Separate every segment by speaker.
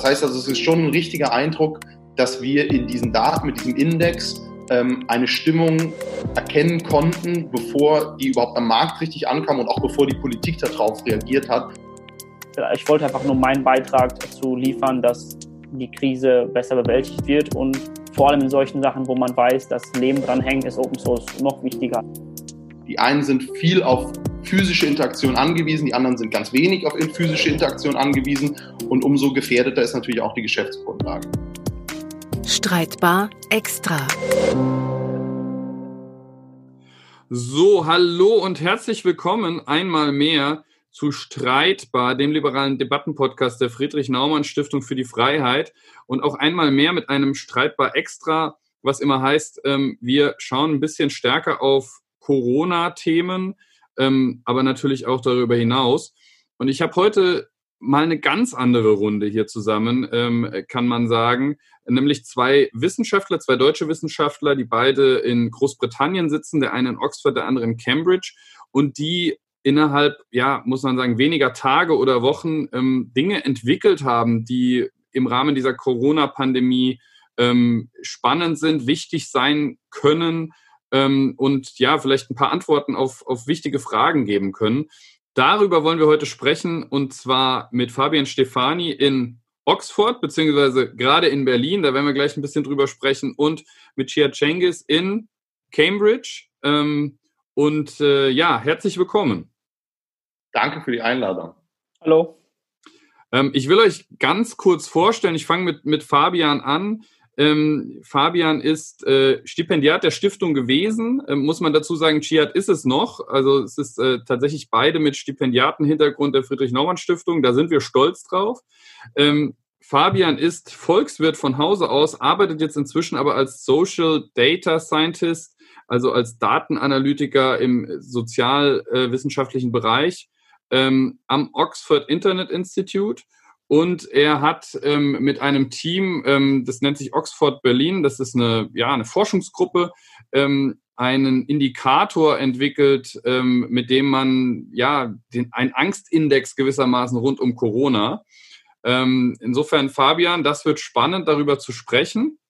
Speaker 1: Das heißt also, es ist schon ein richtiger Eindruck, dass wir in diesen Daten, mit diesem Index, ähm, eine Stimmung erkennen konnten, bevor die überhaupt am Markt richtig ankam und auch bevor die Politik darauf reagiert hat.
Speaker 2: Ich wollte einfach nur meinen Beitrag dazu liefern, dass die Krise besser bewältigt wird und vor allem in solchen Sachen, wo man weiß, dass Leben dran hängt, ist Open Source noch wichtiger.
Speaker 1: Die einen sind viel auf physische Interaktion angewiesen, die anderen sind ganz wenig auf physische Interaktion angewiesen und umso gefährdeter ist natürlich auch die Geschäftsgrundlage.
Speaker 3: Streitbar extra.
Speaker 4: So, hallo und herzlich willkommen einmal mehr zu Streitbar, dem liberalen Debattenpodcast der Friedrich Naumann Stiftung für die Freiheit und auch einmal mehr mit einem Streitbar extra, was immer heißt, ähm, wir schauen ein bisschen stärker auf Corona-Themen, ähm, aber natürlich auch darüber hinaus. Und ich habe heute mal eine ganz andere Runde hier zusammen, ähm, kann man sagen. Nämlich zwei Wissenschaftler, zwei deutsche Wissenschaftler, die beide in Großbritannien sitzen, der eine in Oxford, der andere in Cambridge, und die innerhalb, ja, muss man sagen, weniger Tage oder Wochen ähm, Dinge entwickelt haben, die im Rahmen dieser Corona-Pandemie ähm, spannend sind, wichtig sein können ähm, und ja, vielleicht ein paar Antworten auf, auf wichtige Fragen geben können. Darüber wollen wir heute sprechen und zwar mit Fabian Stefani in Oxford, beziehungsweise gerade in Berlin, da werden wir gleich ein bisschen drüber sprechen, und mit Chia Cengiz in Cambridge. Ähm, und äh, ja, herzlich willkommen.
Speaker 1: Danke für die Einladung.
Speaker 2: Hallo.
Speaker 4: Ähm, ich will euch ganz kurz vorstellen, ich fange mit, mit Fabian an. Ähm, Fabian ist äh, Stipendiat der Stiftung gewesen, ähm, muss man dazu sagen, Chiat ist es noch. Also es ist äh, tatsächlich beide mit Stipendiatenhintergrund der Friedrich-Naumann-Stiftung. Da sind wir stolz drauf. Ähm, Fabian ist Volkswirt von Hause aus, arbeitet jetzt inzwischen aber als Social Data Scientist, also als Datenanalytiker im sozialwissenschaftlichen Bereich ähm, am Oxford Internet Institute und er hat ähm, mit einem Team, ähm, das nennt sich Oxford Berlin, das ist eine, ja, eine Forschungsgruppe, ähm, einen Indikator entwickelt, ähm, mit dem man ja den, einen Angstindex gewissermaßen rund um Corona. Ähm, insofern, Fabian, das wird spannend, darüber zu sprechen.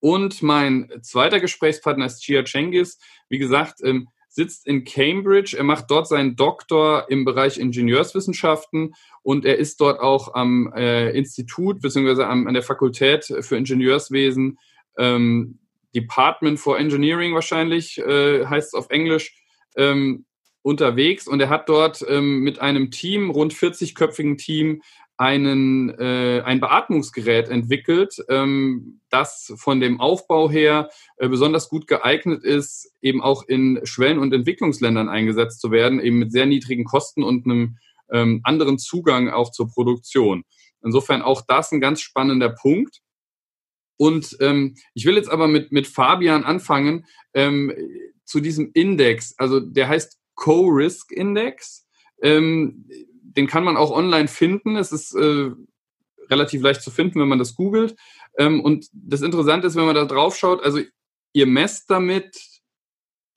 Speaker 4: Und mein zweiter Gesprächspartner ist Chia Cengiz. Wie gesagt, ähm, sitzt in Cambridge. Er macht dort seinen Doktor im Bereich Ingenieurswissenschaften und er ist dort auch am äh, Institut bzw. an der Fakultät für Ingenieurswesen, ähm, Department for Engineering wahrscheinlich äh, heißt es auf Englisch, ähm, unterwegs und er hat dort ähm, mit einem Team, rund 40-köpfigen Team, einen, äh, ein Beatmungsgerät entwickelt, ähm, das von dem Aufbau her äh, besonders gut geeignet ist, eben auch in Schwellen- und Entwicklungsländern eingesetzt zu werden, eben mit sehr niedrigen Kosten und einem ähm, anderen Zugang auch zur Produktion. Insofern auch das ein ganz spannender Punkt. Und ähm, ich will jetzt aber mit, mit Fabian anfangen ähm, zu diesem Index. Also der heißt Co-Risk Index. Ähm, den kann man auch online finden. Es ist äh, relativ leicht zu finden, wenn man das googelt. Ähm, und das Interessante ist, wenn man da drauf schaut, also ihr messt damit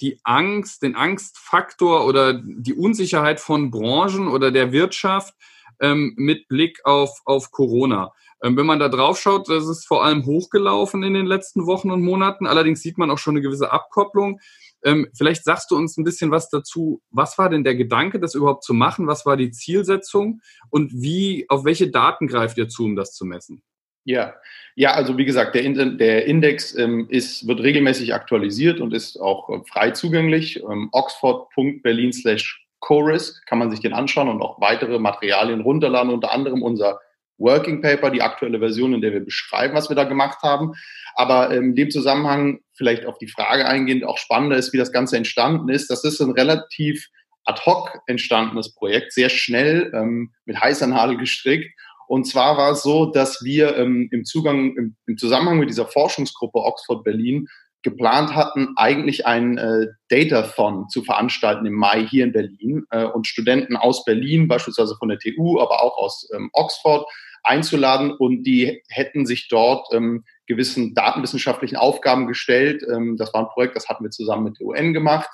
Speaker 4: die Angst, den Angstfaktor oder die Unsicherheit von Branchen oder der Wirtschaft ähm, mit Blick auf, auf Corona. Ähm, wenn man da drauf schaut, das ist vor allem hochgelaufen in den letzten Wochen und Monaten. Allerdings sieht man auch schon eine gewisse Abkopplung. Ähm, vielleicht sagst du uns ein bisschen was dazu. Was war denn der Gedanke, das überhaupt zu machen? Was war die Zielsetzung? Und wie, auf welche Daten greift ihr zu, um das zu messen?
Speaker 1: Ja, ja, also wie gesagt, der, der Index ähm, ist, wird regelmäßig aktualisiert und ist auch äh, frei zugänglich. Ähm, Oxford.berlin slash Chorus kann man sich den anschauen und auch weitere Materialien runterladen, unter anderem unser Working Paper, die aktuelle Version, in der wir beschreiben, was wir da gemacht haben. Aber ähm, in dem Zusammenhang vielleicht auf die Frage eingehend auch spannender ist, wie das Ganze entstanden ist. Das ist ein relativ ad hoc entstandenes Projekt, sehr schnell ähm, mit heißer Nadel gestrickt. Und zwar war es so, dass wir ähm, im, Zugang, im, im, Zusammenhang mit dieser Forschungsgruppe Oxford Berlin geplant hatten, eigentlich ein äh, Datathon zu veranstalten im Mai hier in Berlin äh, und Studenten aus Berlin, beispielsweise von der TU, aber auch aus ähm, Oxford, einzuladen und die hätten sich dort ähm, gewissen datenwissenschaftlichen Aufgaben gestellt. Ähm, das war ein Projekt, das hatten wir zusammen mit der UN gemacht.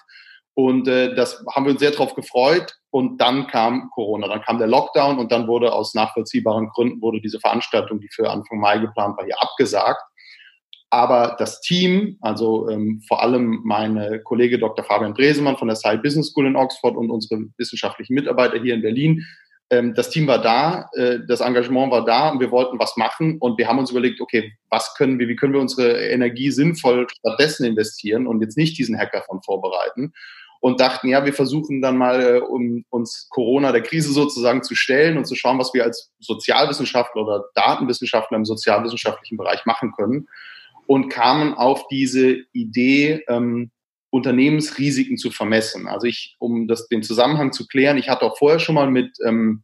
Speaker 1: Und äh, das haben wir uns sehr darauf gefreut. Und dann kam Corona, dann kam der Lockdown und dann wurde aus nachvollziehbaren Gründen wurde diese Veranstaltung, die für Anfang Mai geplant war, hier abgesagt. Aber das Team, also ähm, vor allem meine Kollege Dr. Fabian Dresemann von der Side Business School in Oxford und unsere wissenschaftlichen Mitarbeiter hier in Berlin, das Team war da, äh, das Engagement war da und wir wollten was machen und wir haben uns überlegt, okay, was können wir, wie können wir unsere Energie sinnvoll stattdessen investieren und jetzt nicht diesen Hackathon vorbereiten und dachten, ja, wir versuchen dann mal, äh, um uns Corona der Krise sozusagen zu stellen und zu schauen, was wir als Sozialwissenschaftler oder Datenwissenschaftler im sozialwissenschaftlichen Bereich machen können und kamen auf diese Idee, ähm, Unternehmensrisiken zu vermessen. Also ich, um das, den Zusammenhang zu klären, ich hatte auch vorher schon mal mit ähm,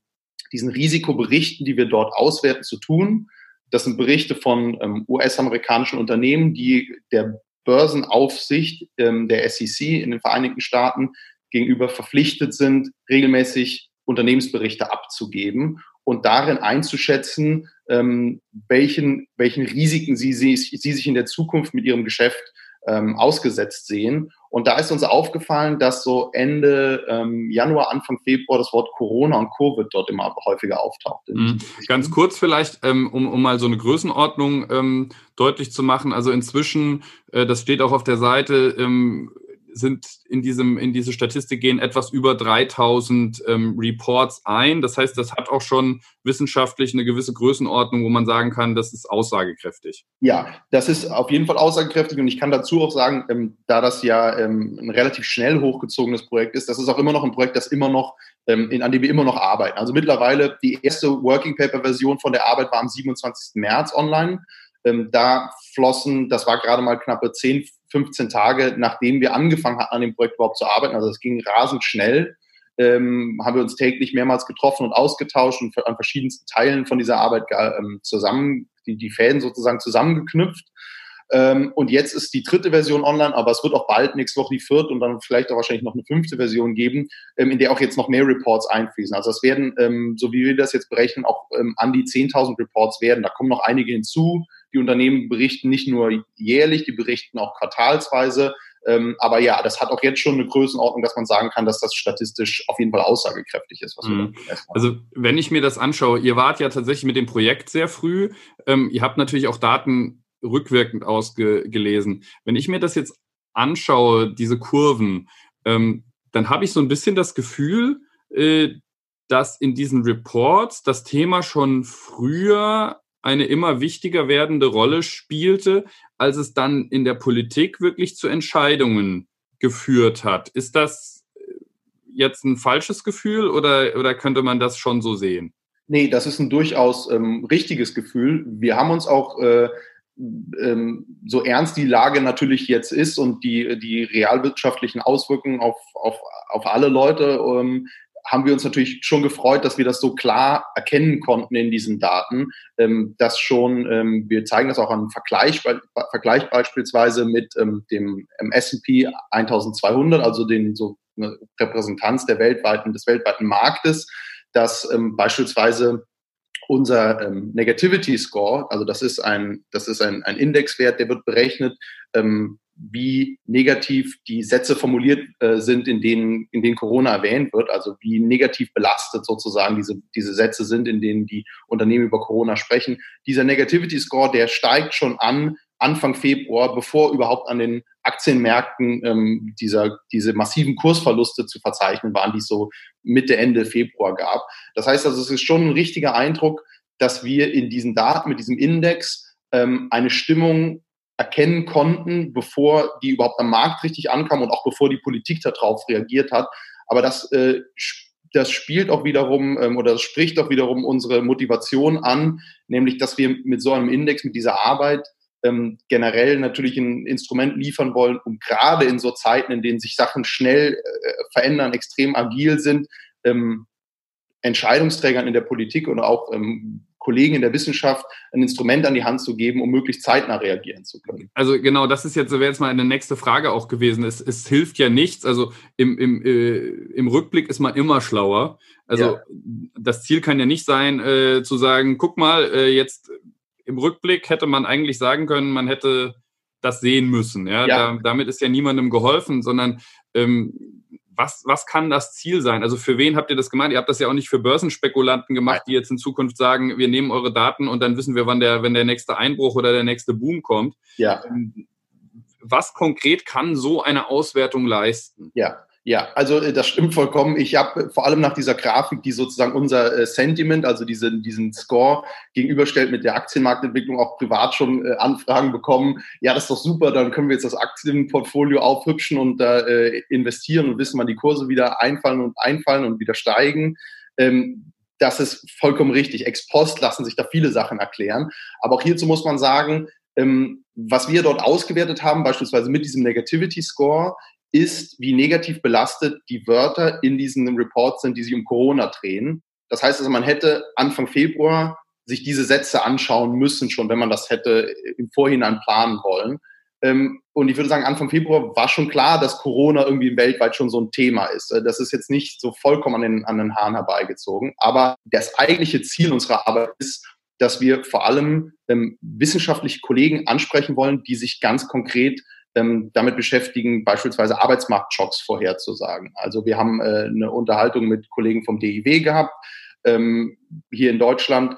Speaker 1: diesen Risikoberichten, die wir dort auswerten, zu tun. Das sind Berichte von ähm, US-amerikanischen Unternehmen, die der Börsenaufsicht ähm, der SEC in den Vereinigten Staaten gegenüber verpflichtet sind, regelmäßig Unternehmensberichte abzugeben und darin einzuschätzen, ähm, welchen, welchen Risiken sie, sie, sie sich in der Zukunft mit ihrem Geschäft ähm, ausgesetzt sehen. Und da ist uns aufgefallen, dass so Ende ähm, Januar, Anfang Februar das Wort Corona und Covid dort immer häufiger auftaucht.
Speaker 4: Mhm. Ganz kurz vielleicht, ähm, um, um mal so eine Größenordnung ähm, deutlich zu machen. Also inzwischen, äh, das steht auch auf der Seite, ähm, sind in diesem in diese Statistik gehen etwas über 3000 ähm, Reports ein. Das heißt, das hat auch schon wissenschaftlich eine gewisse Größenordnung, wo man sagen kann, das ist aussagekräftig.
Speaker 1: Ja, das ist auf jeden Fall aussagekräftig und ich kann dazu auch sagen, ähm, da das ja ähm, ein relativ schnell hochgezogenes Projekt ist, das ist auch immer noch ein Projekt, das immer noch ähm, in, an dem wir immer noch arbeiten. Also mittlerweile die erste Working Paper Version von der Arbeit war am 27. März online. Ähm, da flossen, das war gerade mal knappe 10, 15 Tage, nachdem wir angefangen hatten, an dem Projekt überhaupt zu arbeiten. Also es ging rasend schnell. Ähm, haben wir uns täglich mehrmals getroffen und ausgetauscht und an verschiedensten Teilen von dieser Arbeit ähm, zusammen, die, die Fäden sozusagen zusammengeknüpft. Ähm, und jetzt ist die dritte Version online, aber es wird auch bald nächste Woche die vierte und dann vielleicht auch wahrscheinlich noch eine fünfte Version geben, ähm, in der auch jetzt noch mehr Reports einfließen. Also es werden, ähm, so wie wir das jetzt berechnen, auch ähm, an die 10.000 Reports werden. Da kommen noch einige hinzu. Die Unternehmen berichten nicht nur jährlich, die berichten auch quartalsweise. Ähm, aber ja, das hat auch jetzt schon eine Größenordnung, dass man sagen kann, dass das statistisch auf jeden Fall aussagekräftig ist.
Speaker 4: Mhm. Also wenn ich mir das anschaue, ihr wart ja tatsächlich mit dem Projekt sehr früh. Ähm, ihr habt natürlich auch Daten rückwirkend ausgelesen. Wenn ich mir das jetzt anschaue, diese Kurven, ähm, dann habe ich so ein bisschen das Gefühl, äh, dass in diesen Reports das Thema schon früher eine immer wichtiger werdende Rolle spielte, als es dann in der Politik wirklich zu Entscheidungen geführt hat. Ist das äh, jetzt ein falsches Gefühl oder, oder könnte man das schon so sehen?
Speaker 1: Nee, das ist ein durchaus ähm, richtiges Gefühl. Wir haben uns auch, äh, ähm, so ernst die Lage natürlich jetzt ist und die, die realwirtschaftlichen Auswirkungen auf, auf, auf alle Leute, ähm, haben wir uns natürlich schon gefreut, dass wir das so klar erkennen konnten in diesen Daten, ähm, dass schon, ähm, wir zeigen das auch an Vergleich, Vergleich beispielsweise mit ähm, dem ähm, S&P 1200, also den so eine Repräsentanz der weltweiten, des weltweiten Marktes, dass ähm, beispielsweise unser ähm, Negativity Score, also das ist ein, das ist ein, ein Indexwert, der wird berechnet, ähm, wie negativ die Sätze formuliert äh, sind, in denen, in denen Corona erwähnt wird, also wie negativ belastet sozusagen diese, diese Sätze sind, in denen die Unternehmen über Corona sprechen. Dieser Negativity Score, der steigt schon an Anfang Februar, bevor überhaupt an den Aktienmärkten ähm, dieser, diese massiven Kursverluste zu verzeichnen waren, die es so Mitte, Ende Februar gab. Das heißt also, es ist schon ein richtiger Eindruck, dass wir in diesen Daten, mit diesem Index, ähm, eine Stimmung erkennen konnten, bevor die überhaupt am Markt richtig ankam und auch bevor die Politik darauf reagiert hat. Aber das, äh, das spielt auch wiederum ähm, oder das spricht auch wiederum unsere Motivation an, nämlich dass wir mit so einem Index, mit dieser Arbeit ähm, generell natürlich ein Instrument liefern wollen, um gerade in so Zeiten, in denen sich Sachen schnell äh, verändern, extrem agil sind, ähm, Entscheidungsträgern in der Politik oder auch ähm, Kollegen in der Wissenschaft ein Instrument an die Hand zu geben, um möglichst zeitnah reagieren zu können.
Speaker 4: Also genau, das ist jetzt, wäre jetzt mal eine nächste Frage auch gewesen. Es, es hilft ja nichts. Also im, im, äh, im Rückblick ist man immer schlauer. Also ja. das Ziel kann ja nicht sein, äh, zu sagen, guck mal, äh, jetzt im Rückblick hätte man eigentlich sagen können, man hätte das sehen müssen. Ja, ja. Da, damit ist ja niemandem geholfen, sondern ähm, was, was kann das Ziel sein? Also für wen habt ihr das gemacht? Ihr habt das ja auch nicht für Börsenspekulanten gemacht, die jetzt in Zukunft sagen, wir nehmen eure Daten und dann wissen wir, wann der, wenn der nächste Einbruch oder der nächste Boom kommt.
Speaker 1: Ja.
Speaker 4: Ähm, was konkret kann so eine Auswertung leisten?
Speaker 1: Ja. Ja, also äh, das stimmt vollkommen. Ich habe vor allem nach dieser Grafik, die sozusagen unser äh, Sentiment, also diesen, diesen Score gegenüberstellt mit der Aktienmarktentwicklung, auch privat schon äh, Anfragen bekommen. Ja, das ist doch super, dann können wir jetzt das Aktienportfolio aufhübschen und da äh, investieren und wissen, wann die Kurse wieder einfallen und einfallen und wieder steigen. Ähm, das ist vollkommen richtig. Ex post lassen sich da viele Sachen erklären. Aber auch hierzu muss man sagen, ähm, was wir dort ausgewertet haben, beispielsweise mit diesem Negativity Score, ist, wie negativ belastet die Wörter in diesen Reports sind, die sich um Corona drehen. Das heißt also, man hätte Anfang Februar sich diese Sätze anschauen müssen, schon wenn man das hätte im Vorhinein planen wollen. Ähm, und ich würde sagen, Anfang Februar war schon klar, dass Corona irgendwie weltweit schon so ein Thema ist. Äh, das ist jetzt nicht so vollkommen an den, an den Haaren herbeigezogen. Aber das eigentliche Ziel unserer Arbeit ist, dass wir vor allem ähm, wissenschaftliche Kollegen ansprechen wollen, die sich ganz konkret ähm, damit beschäftigen, beispielsweise Arbeitsmarktschocks vorherzusagen. Also wir haben äh, eine Unterhaltung mit Kollegen vom DIW gehabt, ähm, hier in Deutschland.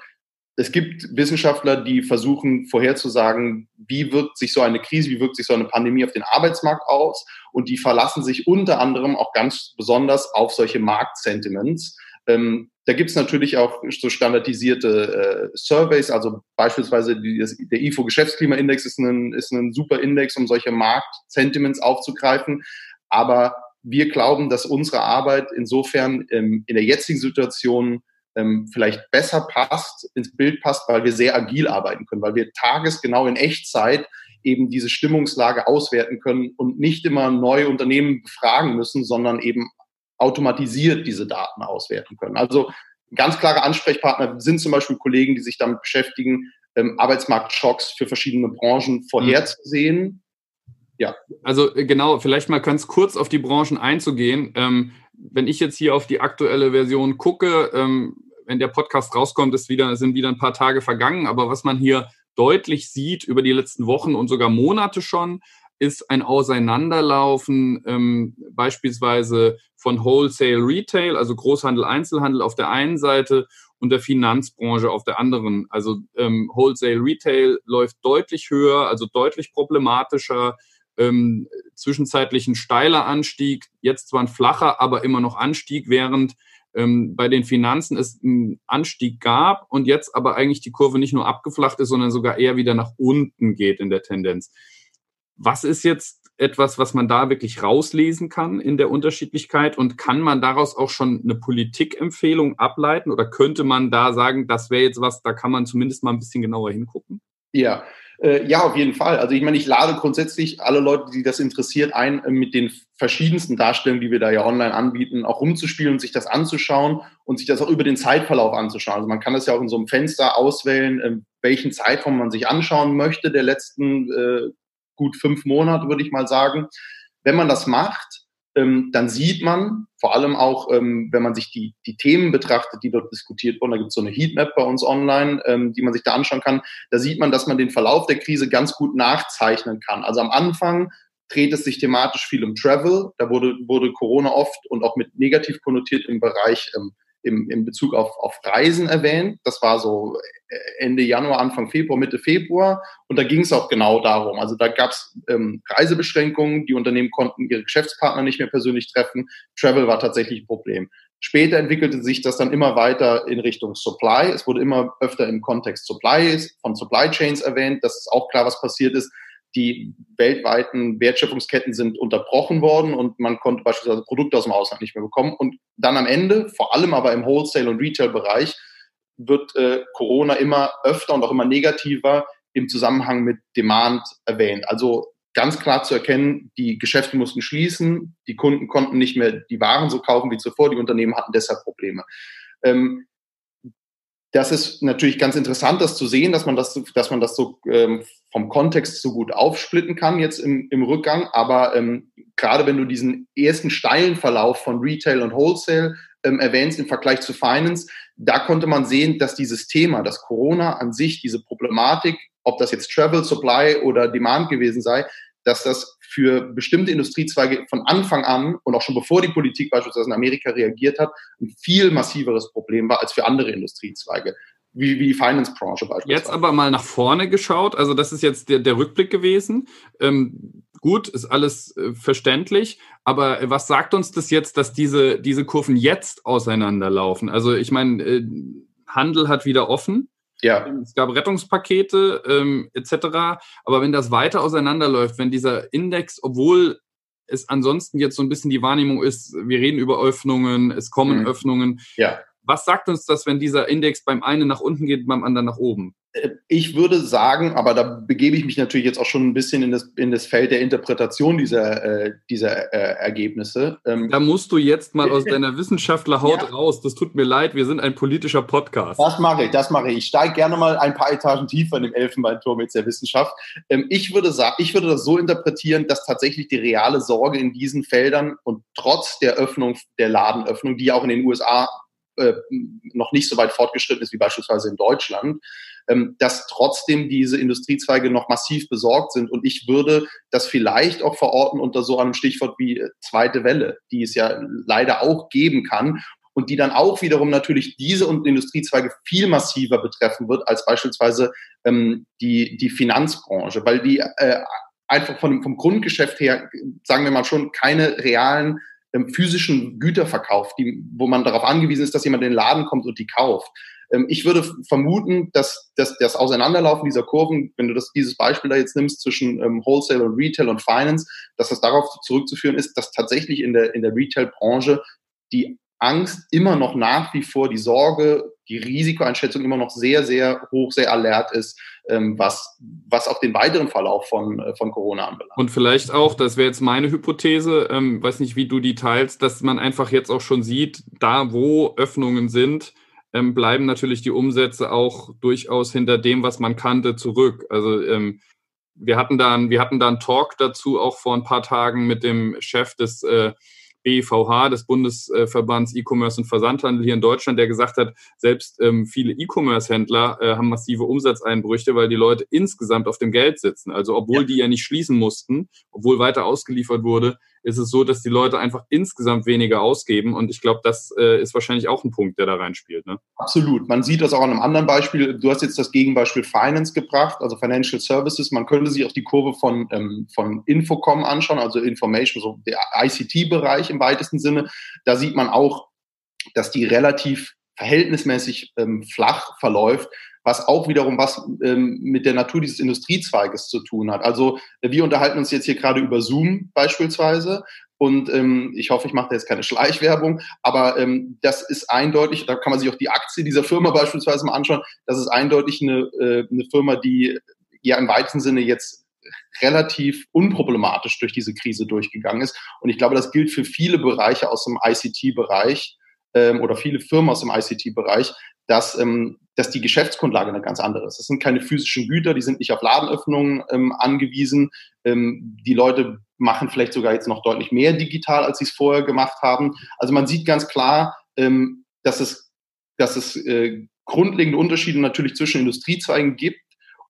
Speaker 1: Es gibt Wissenschaftler, die versuchen vorherzusagen, wie wirkt sich so eine Krise, wie wirkt sich so eine Pandemie auf den Arbeitsmarkt aus. Und die verlassen sich unter anderem auch ganz besonders auf solche Marktsentiments. Ähm, da gibt's natürlich auch so standardisierte äh, Surveys, also beispielsweise die, der IFO Geschäftsklimaindex ist ein, ist ein super Index, um solche Marktsentiments aufzugreifen. Aber wir glauben, dass unsere Arbeit insofern ähm, in der jetzigen Situation ähm, vielleicht besser passt, ins Bild passt, weil wir sehr agil arbeiten können, weil wir tagesgenau in Echtzeit eben diese Stimmungslage auswerten können und nicht immer neue Unternehmen befragen müssen, sondern eben automatisiert diese Daten auswerten können. Also ganz klare Ansprechpartner sind zum Beispiel Kollegen, die sich damit beschäftigen, ähm, Arbeitsmarktschocks für verschiedene Branchen vorherzusehen. Mhm.
Speaker 4: Ja. Also äh, genau, vielleicht mal ganz kurz auf die Branchen einzugehen. Ähm, wenn ich jetzt hier auf die aktuelle Version gucke, ähm, wenn der Podcast rauskommt, ist wieder, sind wieder ein paar Tage vergangen. Aber was man hier deutlich sieht über die letzten Wochen und sogar Monate schon, ist ein Auseinanderlaufen ähm, beispielsweise von Wholesale Retail, also Großhandel, Einzelhandel auf der einen Seite und der Finanzbranche auf der anderen. Also ähm, Wholesale Retail läuft deutlich höher, also deutlich problematischer. Ähm, zwischenzeitlich ein steiler Anstieg, jetzt zwar ein flacher, aber immer noch Anstieg, während ähm, bei den Finanzen es einen Anstieg gab und jetzt aber eigentlich die Kurve nicht nur abgeflacht ist, sondern sogar eher wieder nach unten geht in der Tendenz. Was ist jetzt etwas, was man da wirklich rauslesen kann in der Unterschiedlichkeit und kann man daraus auch schon eine Politikempfehlung ableiten oder könnte man da sagen, das wäre jetzt was, da kann man zumindest mal ein bisschen genauer hingucken?
Speaker 1: Ja, äh, ja, auf jeden Fall. Also ich meine, ich lade grundsätzlich alle Leute, die das interessiert, ein, äh, mit den verschiedensten Darstellungen, die wir da ja online anbieten, auch rumzuspielen und sich das anzuschauen und sich das auch über den Zeitverlauf anzuschauen. Also man kann das ja auch in so einem Fenster auswählen, äh, welchen Zeitraum man sich anschauen möchte der letzten äh, gut fünf Monate, würde ich mal sagen. Wenn man das macht, ähm, dann sieht man, vor allem auch, ähm, wenn man sich die, die Themen betrachtet, die dort diskutiert wurden, da gibt es so eine Heatmap bei uns online, ähm, die man sich da anschauen kann, da sieht man, dass man den Verlauf der Krise ganz gut nachzeichnen kann. Also am Anfang dreht es sich thematisch viel um Travel, da wurde, wurde Corona oft und auch mit negativ konnotiert im Bereich ähm, im, im Bezug auf, auf Reisen erwähnt. Das war so äh, Ende Januar, Anfang Februar, Mitte Februar. Und da ging es auch genau darum. Also da gab es ähm, Reisebeschränkungen, die Unternehmen konnten ihre Geschäftspartner nicht mehr persönlich treffen. Travel war tatsächlich ein Problem. Später entwickelte sich das dann immer weiter in Richtung Supply. Es wurde immer öfter im Kontext Supply von Supply Chains erwähnt. Das ist auch klar, was passiert ist die weltweiten Wertschöpfungsketten sind unterbrochen worden und man konnte beispielsweise Produkte aus dem Ausland nicht mehr bekommen. Und dann am Ende, vor allem aber im Wholesale- und Retail-Bereich, wird äh, Corona immer öfter und auch immer negativer im Zusammenhang mit Demand erwähnt. Also ganz klar zu erkennen, die Geschäfte mussten schließen, die Kunden konnten nicht mehr die Waren so kaufen wie zuvor, die Unternehmen hatten deshalb Probleme. Ähm, das ist natürlich ganz interessant, das zu sehen, dass man das, dass man das so ähm, vom Kontext so gut aufsplitten kann jetzt im, im Rückgang. Aber ähm, gerade wenn du diesen ersten steilen Verlauf von Retail und Wholesale ähm, erwähnst im Vergleich zu Finance, da konnte man sehen, dass dieses Thema, dass Corona an sich, diese Problematik, ob das jetzt Travel, Supply oder Demand gewesen sei, dass das für bestimmte Industriezweige von Anfang an und auch schon bevor die Politik beispielsweise in Amerika reagiert hat, ein viel massiveres Problem war als für andere Industriezweige wie, wie die Finance-Branche beispielsweise.
Speaker 4: Jetzt aber mal nach vorne geschaut, also das ist jetzt der, der Rückblick gewesen. Ähm, gut, ist alles äh, verständlich, aber was sagt uns das jetzt, dass diese, diese Kurven jetzt auseinanderlaufen? Also ich meine, äh, Handel hat wieder offen. Ja. Es gab Rettungspakete ähm, etc. Aber wenn das weiter auseinanderläuft, wenn dieser Index, obwohl es ansonsten jetzt so ein bisschen die Wahrnehmung ist, wir reden über Öffnungen, es kommen mhm. Öffnungen. Ja. Was sagt uns das, wenn dieser Index beim einen nach unten geht, beim anderen nach oben?
Speaker 1: Äh, ich würde sagen, aber da begebe ich mich natürlich jetzt auch schon ein bisschen in das, in das Feld der Interpretation dieser, äh, dieser äh, Ergebnisse.
Speaker 4: Ähm, da musst du jetzt mal aus deiner Wissenschaftlerhaut ja. raus. Das tut mir leid, wir sind ein politischer Podcast.
Speaker 1: Das mache ich, das mache ich. Ich steige gerne mal ein paar Etagen tiefer in dem Elfenbeinturm jetzt der Wissenschaft. Ähm, ich, würde sagen, ich würde das so interpretieren, dass tatsächlich die reale Sorge in diesen Feldern und trotz der Öffnung, der Ladenöffnung, die auch in den USA äh, noch nicht so weit fortgeschritten ist wie beispielsweise in Deutschland, ähm, dass trotzdem diese Industriezweige noch massiv besorgt sind. Und ich würde das vielleicht auch verorten unter so einem Stichwort wie äh, zweite Welle, die es ja leider auch geben kann und die dann auch wiederum natürlich diese und Industriezweige viel massiver betreffen wird als beispielsweise ähm, die, die Finanzbranche, weil die äh, einfach von, vom Grundgeschäft her, sagen wir mal schon, keine realen ähm, physischen Güter verkauft, die, wo man darauf angewiesen ist, dass jemand in den Laden kommt und die kauft. Ähm, ich würde vermuten, dass, dass das Auseinanderlaufen dieser Kurven, wenn du das, dieses Beispiel da jetzt nimmst zwischen ähm, Wholesale und Retail und Finance, dass das darauf zurückzuführen ist, dass tatsächlich in der, in der Retail-Branche die Angst immer noch nach wie vor, die Sorge, die Risikoeinschätzung immer noch sehr, sehr hoch, sehr alert ist, ähm, was, was auch den weiteren Verlauf von, äh, von Corona anbelangt.
Speaker 4: Und vielleicht auch, das wäre jetzt meine Hypothese, ähm, weiß nicht, wie du die teilst, dass man einfach jetzt auch schon sieht, da wo Öffnungen sind, ähm, bleiben natürlich die Umsätze auch durchaus hinter dem, was man kannte, zurück. Also ähm, wir hatten da, wir hatten da einen Talk dazu auch vor ein paar Tagen mit dem Chef des äh, BVH, des Bundesverbands E-Commerce und Versandhandel hier in Deutschland, der gesagt hat, selbst ähm, viele E-Commerce-Händler äh, haben massive Umsatzeinbrüche, weil die Leute insgesamt auf dem Geld sitzen. Also obwohl ja. die ja nicht schließen mussten, obwohl weiter ausgeliefert wurde, ist es so, dass die Leute einfach insgesamt weniger ausgeben. Und ich glaube, das äh, ist wahrscheinlich auch ein Punkt, der da reinspielt. Ne?
Speaker 1: Absolut. Man sieht das auch an einem anderen Beispiel. Du hast jetzt das Gegenbeispiel Finance gebracht, also Financial Services. Man könnte sich auch die Kurve von, ähm, von Infocom anschauen, also Information, so der ICT-Bereich im weitesten Sinne. Da sieht man auch, dass die relativ verhältnismäßig ähm, flach verläuft, was auch wiederum was ähm, mit der Natur dieses Industriezweiges zu tun hat. Also wir unterhalten uns jetzt hier gerade über Zoom beispielsweise und ähm, ich hoffe, ich mache da jetzt keine Schleichwerbung, aber ähm, das ist eindeutig, da kann man sich auch die Aktie dieser Firma beispielsweise mal anschauen, das ist eindeutig eine, äh, eine Firma, die ja im weitesten Sinne jetzt relativ unproblematisch durch diese Krise durchgegangen ist. Und ich glaube, das gilt für viele Bereiche aus dem ICT-Bereich ähm, oder viele Firmen aus dem ICT-Bereich, dass, ähm, dass die Geschäftsgrundlage eine ganz andere ist. Das sind keine physischen Güter, die sind nicht auf Ladenöffnungen ähm, angewiesen. Ähm, die Leute machen vielleicht sogar jetzt noch deutlich mehr digital, als sie es vorher gemacht haben. Also man sieht ganz klar, ähm, dass es, dass es äh, grundlegende Unterschiede natürlich zwischen Industriezweigen gibt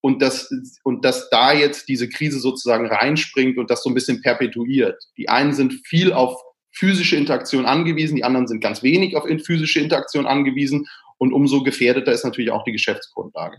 Speaker 1: und dass, und dass da jetzt diese Krise sozusagen reinspringt und das so ein bisschen perpetuiert. Die einen sind viel auf physische Interaktion angewiesen, die anderen sind ganz wenig auf physische Interaktion angewiesen und umso gefährdeter ist natürlich auch die Geschäftsgrundlage.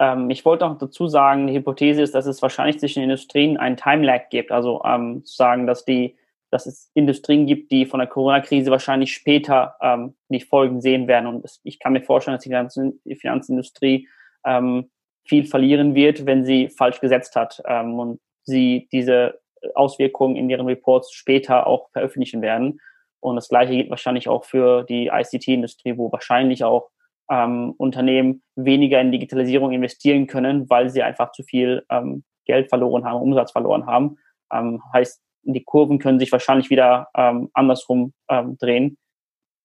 Speaker 2: Ähm, ich wollte auch dazu sagen, die Hypothese ist, dass es wahrscheinlich zwischen den Industrien einen Time-Lag gibt, also ähm, zu sagen, dass die dass es Industrien gibt, die von der Corona-Krise wahrscheinlich später ähm, die Folgen sehen werden. Und das, ich kann mir vorstellen, dass die, ganze, die Finanzindustrie ähm, viel verlieren wird, wenn sie falsch gesetzt hat ähm, und sie diese Auswirkungen in ihren Reports später auch veröffentlichen werden. Und das Gleiche gilt wahrscheinlich auch für die ICT-Industrie, wo wahrscheinlich auch ähm, Unternehmen weniger in Digitalisierung investieren können, weil sie einfach zu viel ähm, Geld verloren haben, Umsatz verloren haben. Ähm, heißt, die Kurven können sich wahrscheinlich wieder ähm, andersrum ähm, drehen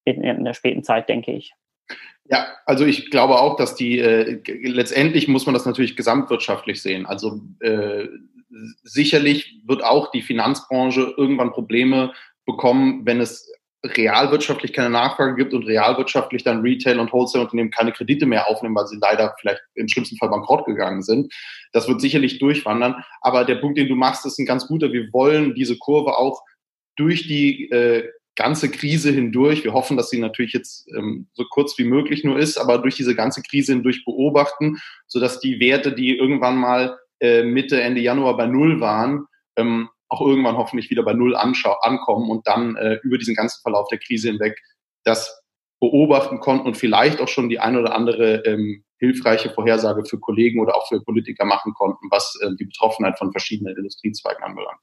Speaker 2: in, in der späten Zeit, denke ich.
Speaker 1: Ja, also ich glaube auch, dass die äh, letztendlich muss man das natürlich gesamtwirtschaftlich sehen. Also äh, sicherlich wird auch die Finanzbranche irgendwann Probleme bekommen, wenn es realwirtschaftlich keine Nachfrage gibt und realwirtschaftlich dann Retail- und Wholesale-Unternehmen keine Kredite mehr aufnehmen, weil sie leider vielleicht im schlimmsten Fall bankrott gegangen sind. Das wird sicherlich durchwandern. Aber der Punkt, den du machst, ist ein ganz guter. Wir wollen diese Kurve auch durch die äh, ganze Krise hindurch, wir hoffen, dass sie natürlich jetzt ähm, so kurz wie möglich nur ist, aber durch diese ganze Krise hindurch beobachten, sodass die Werte, die irgendwann mal äh, Mitte, Ende Januar bei Null waren, ähm, auch irgendwann hoffentlich wieder bei Null ankommen und dann äh, über diesen ganzen Verlauf der Krise hinweg das beobachten konnten und vielleicht auch schon die ein oder andere ähm, hilfreiche Vorhersage für Kollegen oder auch für Politiker machen konnten, was äh, die Betroffenheit von verschiedenen Industriezweigen anbelangt.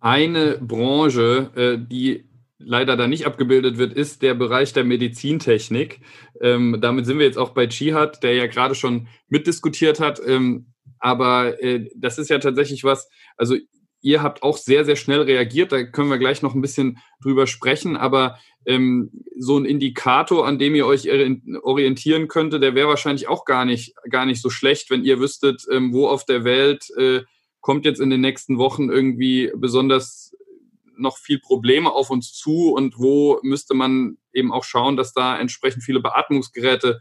Speaker 4: Eine Branche, äh, die leider da nicht abgebildet wird, ist der Bereich der Medizintechnik. Ähm, damit sind wir jetzt auch bei Jihad, der ja gerade schon mitdiskutiert hat. Ähm, aber äh, das ist ja tatsächlich was, also ihr habt auch sehr, sehr schnell reagiert. Da können wir gleich noch ein bisschen drüber sprechen. Aber ähm, so ein Indikator, an dem ihr euch orientieren könnte, der wäre wahrscheinlich auch gar nicht, gar nicht so schlecht, wenn ihr wüsstet, ähm, wo auf der Welt äh, kommt jetzt in den nächsten Wochen irgendwie besonders noch viel Probleme auf uns zu und wo müsste man eben auch schauen, dass da entsprechend viele Beatmungsgeräte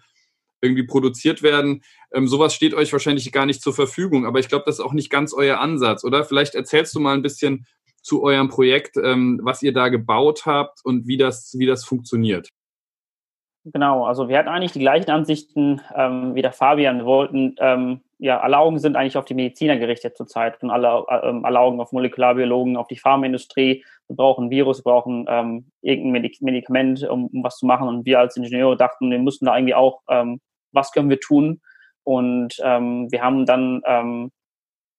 Speaker 4: irgendwie produziert werden. Ähm, sowas steht euch wahrscheinlich gar nicht zur Verfügung, aber ich glaube, das ist auch nicht ganz euer Ansatz, oder? Vielleicht erzählst du mal ein bisschen zu eurem Projekt, ähm, was ihr da gebaut habt und wie das, wie das funktioniert.
Speaker 2: Genau, also wir hatten eigentlich die gleichen Ansichten ähm, wie der Fabian. Wir wollten, ähm, ja, alle Augen sind eigentlich auf die Mediziner gerichtet zurzeit und alle, ähm, alle Augen auf Molekularbiologen, auf die Pharmaindustrie. Wir brauchen Virus, wir brauchen ähm, irgendein Medikament, um, um was zu machen. Und wir als Ingenieure dachten, wir müssten da irgendwie auch ähm, was können wir tun? Und ähm, wir haben dann ähm,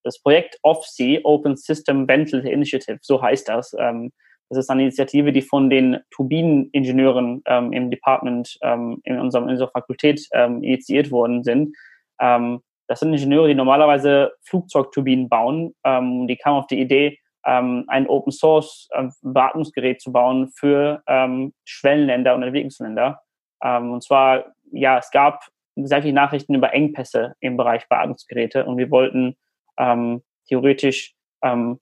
Speaker 2: das Projekt OFSI, Open System Ventilator Initiative, so heißt das. Ähm, das ist eine Initiative, die von den Turbineningenieuren ähm, im Department ähm, in, unserem, in unserer Fakultät ähm, initiiert worden sind. Ähm, das sind Ingenieure, die normalerweise Flugzeugturbinen bauen. Ähm, die kamen auf die Idee, ähm, ein Open Source äh, Beatmungsgerät zu bauen für ähm, Schwellenländer und Entwicklungsländer. Ähm, und zwar, ja, es gab sehr viele Nachrichten über Engpässe im Bereich Beatmungsgeräte und wir wollten ähm, theoretisch ähm,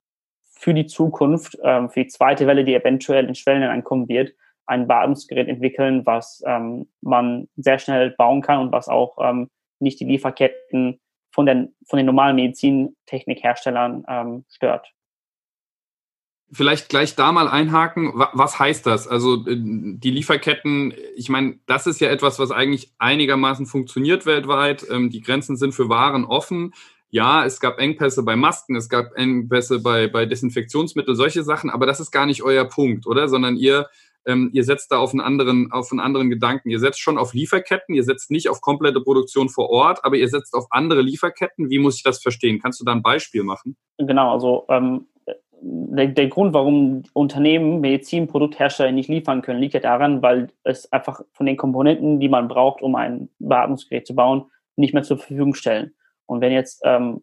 Speaker 2: für die Zukunft, ähm, für die zweite Welle, die eventuell in Schwellen ankommen wird, ein Beatmungsgerät entwickeln, was ähm, man sehr schnell bauen kann und was auch ähm, nicht die Lieferketten von den, von den normalen Medizintechnikherstellern ähm, stört
Speaker 4: vielleicht gleich da mal einhaken. Was heißt das? Also äh, die Lieferketten, ich meine, das ist ja etwas, was eigentlich einigermaßen funktioniert weltweit. Ähm, die Grenzen sind für Waren offen. Ja, es gab Engpässe bei Masken, es gab Engpässe bei, bei Desinfektionsmitteln, solche Sachen, aber das ist gar nicht euer Punkt, oder? Sondern ihr, ähm, ihr setzt da auf einen anderen, auf einen anderen Gedanken. Ihr setzt schon auf Lieferketten, ihr setzt nicht auf komplette Produktion vor Ort, aber ihr setzt auf andere Lieferketten. Wie muss ich das verstehen? Kannst du da ein Beispiel machen?
Speaker 2: Genau, also ähm, der, der Grund, warum Unternehmen Medizinprodukthersteller nicht liefern können, liegt ja daran, weil es einfach von den Komponenten, die man braucht, um ein Beatmungsgerät zu bauen, nicht mehr zur Verfügung stellen. Und wenn jetzt ähm,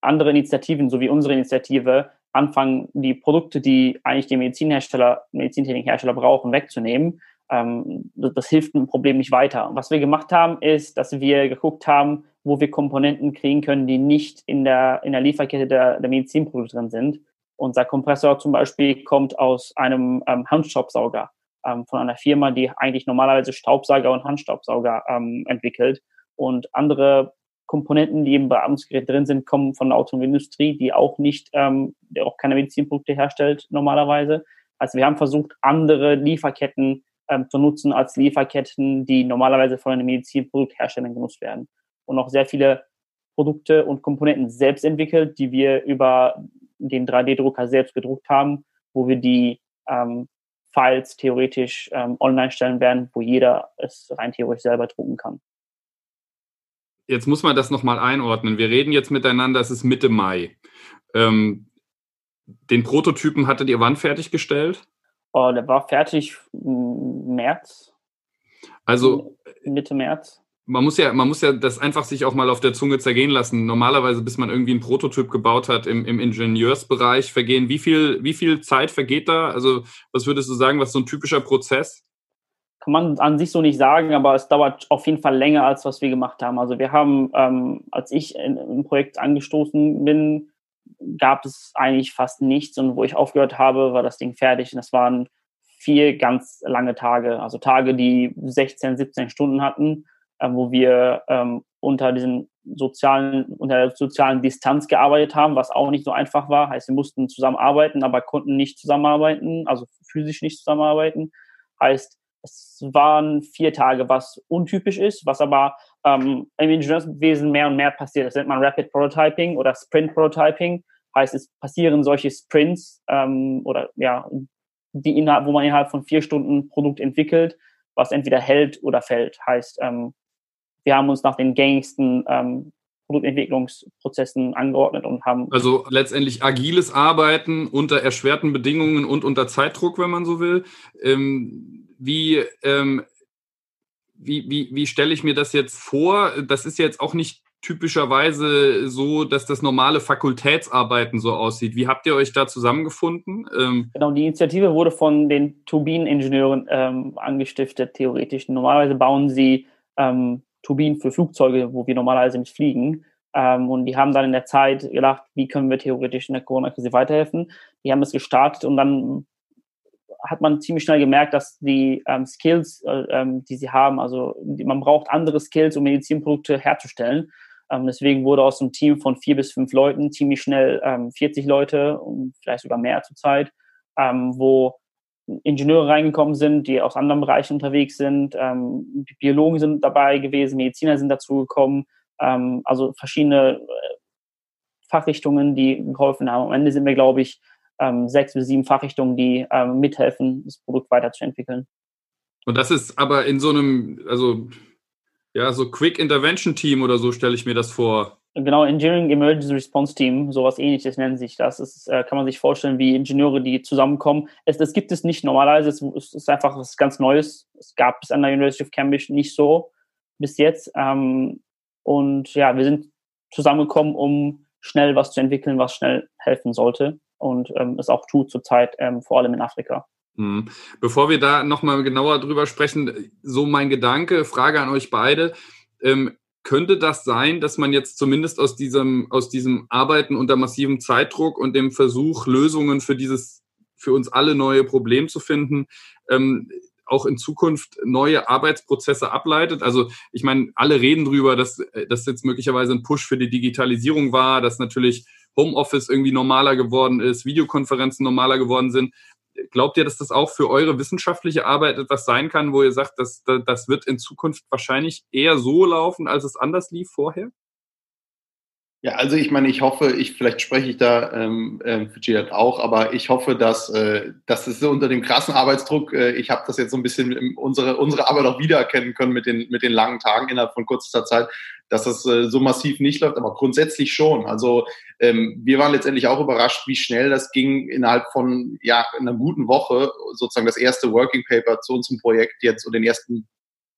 Speaker 2: andere Initiativen, so wie unsere Initiative, anfangen, die Produkte, die eigentlich die Medizinhersteller, Medizintechnikhersteller brauchen, wegzunehmen, ähm, das, das hilft dem Problem nicht weiter. Und was wir gemacht haben, ist, dass wir geguckt haben, wo wir Komponenten kriegen können, die nicht in der, in der Lieferkette der, der Medizinprodukte drin sind unser Kompressor zum Beispiel kommt aus einem ähm, Handstaubsauger ähm, von einer Firma, die eigentlich normalerweise Staubsauger und Handstaubsauger ähm, entwickelt. Und andere Komponenten, die im Beatmungsgerät drin sind, kommen von der Automobilindustrie, die auch nicht, ähm, die auch keine Medizinprodukte herstellt normalerweise. Also wir haben versucht, andere Lieferketten ähm, zu nutzen als Lieferketten, die normalerweise von den Medizinproduktherstellern genutzt werden. Und auch sehr viele Produkte und Komponenten selbst entwickelt, die wir über den 3D-Drucker selbst gedruckt haben, wo wir die ähm, Files theoretisch ähm, online stellen werden, wo jeder es rein theoretisch selber drucken kann.
Speaker 4: Jetzt muss man das nochmal einordnen. Wir reden jetzt miteinander, es ist Mitte Mai. Ähm, den Prototypen hattet ihr wann fertiggestellt?
Speaker 2: Oh, der war fertig März.
Speaker 4: Also
Speaker 2: Mitte März
Speaker 4: man muss ja, man muss ja das einfach sich auch mal auf der Zunge zergehen lassen. Normalerweise, bis man irgendwie einen Prototyp gebaut hat im, im Ingenieursbereich, vergehen. Wie viel, wie viel Zeit vergeht da? Also, was würdest du sagen, was so ein typischer Prozess?
Speaker 2: Kann man an sich so nicht sagen, aber es dauert auf jeden Fall länger, als was wir gemacht haben. Also wir haben, ähm, als ich im Projekt angestoßen bin, gab es eigentlich fast nichts und wo ich aufgehört habe, war das Ding fertig. Und das waren vier ganz lange Tage, also Tage, die 16, 17 Stunden hatten, äh, wo wir ähm, unter diesen sozialen, unter der sozialen Distanz gearbeitet haben, was auch nicht so einfach war. Heißt, wir mussten zusammenarbeiten, aber konnten nicht zusammenarbeiten, also physisch nicht zusammenarbeiten. Heißt, es waren vier Tage, was untypisch ist, was aber ähm, im Ingenieurswesen mehr und mehr passiert. Das nennt man Rapid Prototyping oder Sprint Prototyping. Heißt, es passieren solche Sprints ähm, oder ja, die innerhalb, wo man innerhalb von vier Stunden Produkt entwickelt, was entweder hält oder fällt. Heißt, ähm, wir haben uns nach den gängigsten ähm, Produktentwicklungsprozessen angeordnet und haben.
Speaker 4: Also letztendlich agiles Arbeiten unter erschwerten Bedingungen und unter Zeitdruck, wenn man so will. Ähm, wie, ähm, wie, wie, wie stelle ich mir das jetzt vor? Das ist jetzt auch nicht typischerweise so, dass das normale Fakultätsarbeiten so aussieht. Wie habt ihr euch da zusammengefunden?
Speaker 2: Ähm genau, die Initiative wurde von den Turbineningenieuren ähm, angestiftet, theoretisch. Normalerweise bauen sie ähm, Turbinen für Flugzeuge, wo wir normalerweise nicht fliegen. Ähm, und die haben dann in der Zeit gedacht, wie können wir theoretisch in der Corona-Krise weiterhelfen. Die haben es gestartet und dann hat man ziemlich schnell gemerkt, dass die ähm, Skills, äh, ähm, die sie haben, also die, man braucht andere Skills, um Medizinprodukte herzustellen. Ähm, deswegen wurde aus einem Team von vier bis fünf Leuten ziemlich schnell ähm, 40 Leute und vielleicht sogar mehr zurzeit, ähm, wo Ingenieure reingekommen sind, die aus anderen Bereichen unterwegs sind. Ähm, Biologen sind dabei gewesen, Mediziner sind dazu gekommen. Ähm, also verschiedene äh, Fachrichtungen, die geholfen haben. Am Ende sind wir, glaube ich, ähm, sechs bis sieben Fachrichtungen, die ähm, mithelfen, das Produkt weiterzuentwickeln.
Speaker 4: Und das ist aber in so einem, also ja, so Quick Intervention Team oder so stelle ich mir das vor.
Speaker 2: Genau, Engineering Emergency Response Team, sowas ähnliches nennt sich das. Ist, äh, kann man sich vorstellen, wie Ingenieure, die zusammenkommen. Es, das gibt es nicht normalerweise, es, es ist einfach was ganz Neues. Es gab es an der University of Cambridge nicht so bis jetzt. Ähm, und ja, wir sind zusammengekommen, um schnell was zu entwickeln, was schnell helfen sollte und ähm, es auch tut zurzeit, ähm, vor allem in Afrika.
Speaker 4: Mhm. Bevor wir da nochmal genauer drüber sprechen, so mein Gedanke, Frage an euch beide. Ähm, könnte das sein, dass man jetzt zumindest aus diesem, aus diesem Arbeiten unter massivem Zeitdruck und dem Versuch, Lösungen für dieses, für uns alle neue Problem zu finden, ähm, auch in Zukunft neue Arbeitsprozesse ableitet. Also ich meine, alle reden drüber, dass das jetzt möglicherweise ein Push für die Digitalisierung war, dass natürlich Homeoffice irgendwie normaler geworden ist, Videokonferenzen normaler geworden sind. Glaubt ihr, dass das auch für eure wissenschaftliche Arbeit etwas sein kann, wo ihr sagt, dass das wird in Zukunft wahrscheinlich eher so laufen, als es anders lief vorher?
Speaker 1: Ja, also ich meine, ich hoffe, ich vielleicht spreche ich da ähm, äh, für Gillard auch, aber ich hoffe, dass äh, dass es unter dem krassen Arbeitsdruck, äh, ich habe das jetzt so ein bisschen unsere unsere Arbeit auch wiedererkennen können mit den mit den langen Tagen innerhalb von kurzer Zeit, dass das äh, so massiv nicht läuft, aber grundsätzlich schon. Also ähm, wir waren letztendlich auch überrascht, wie schnell das ging innerhalb von ja einer guten Woche sozusagen das erste Working Paper zu unserem Projekt jetzt und den ersten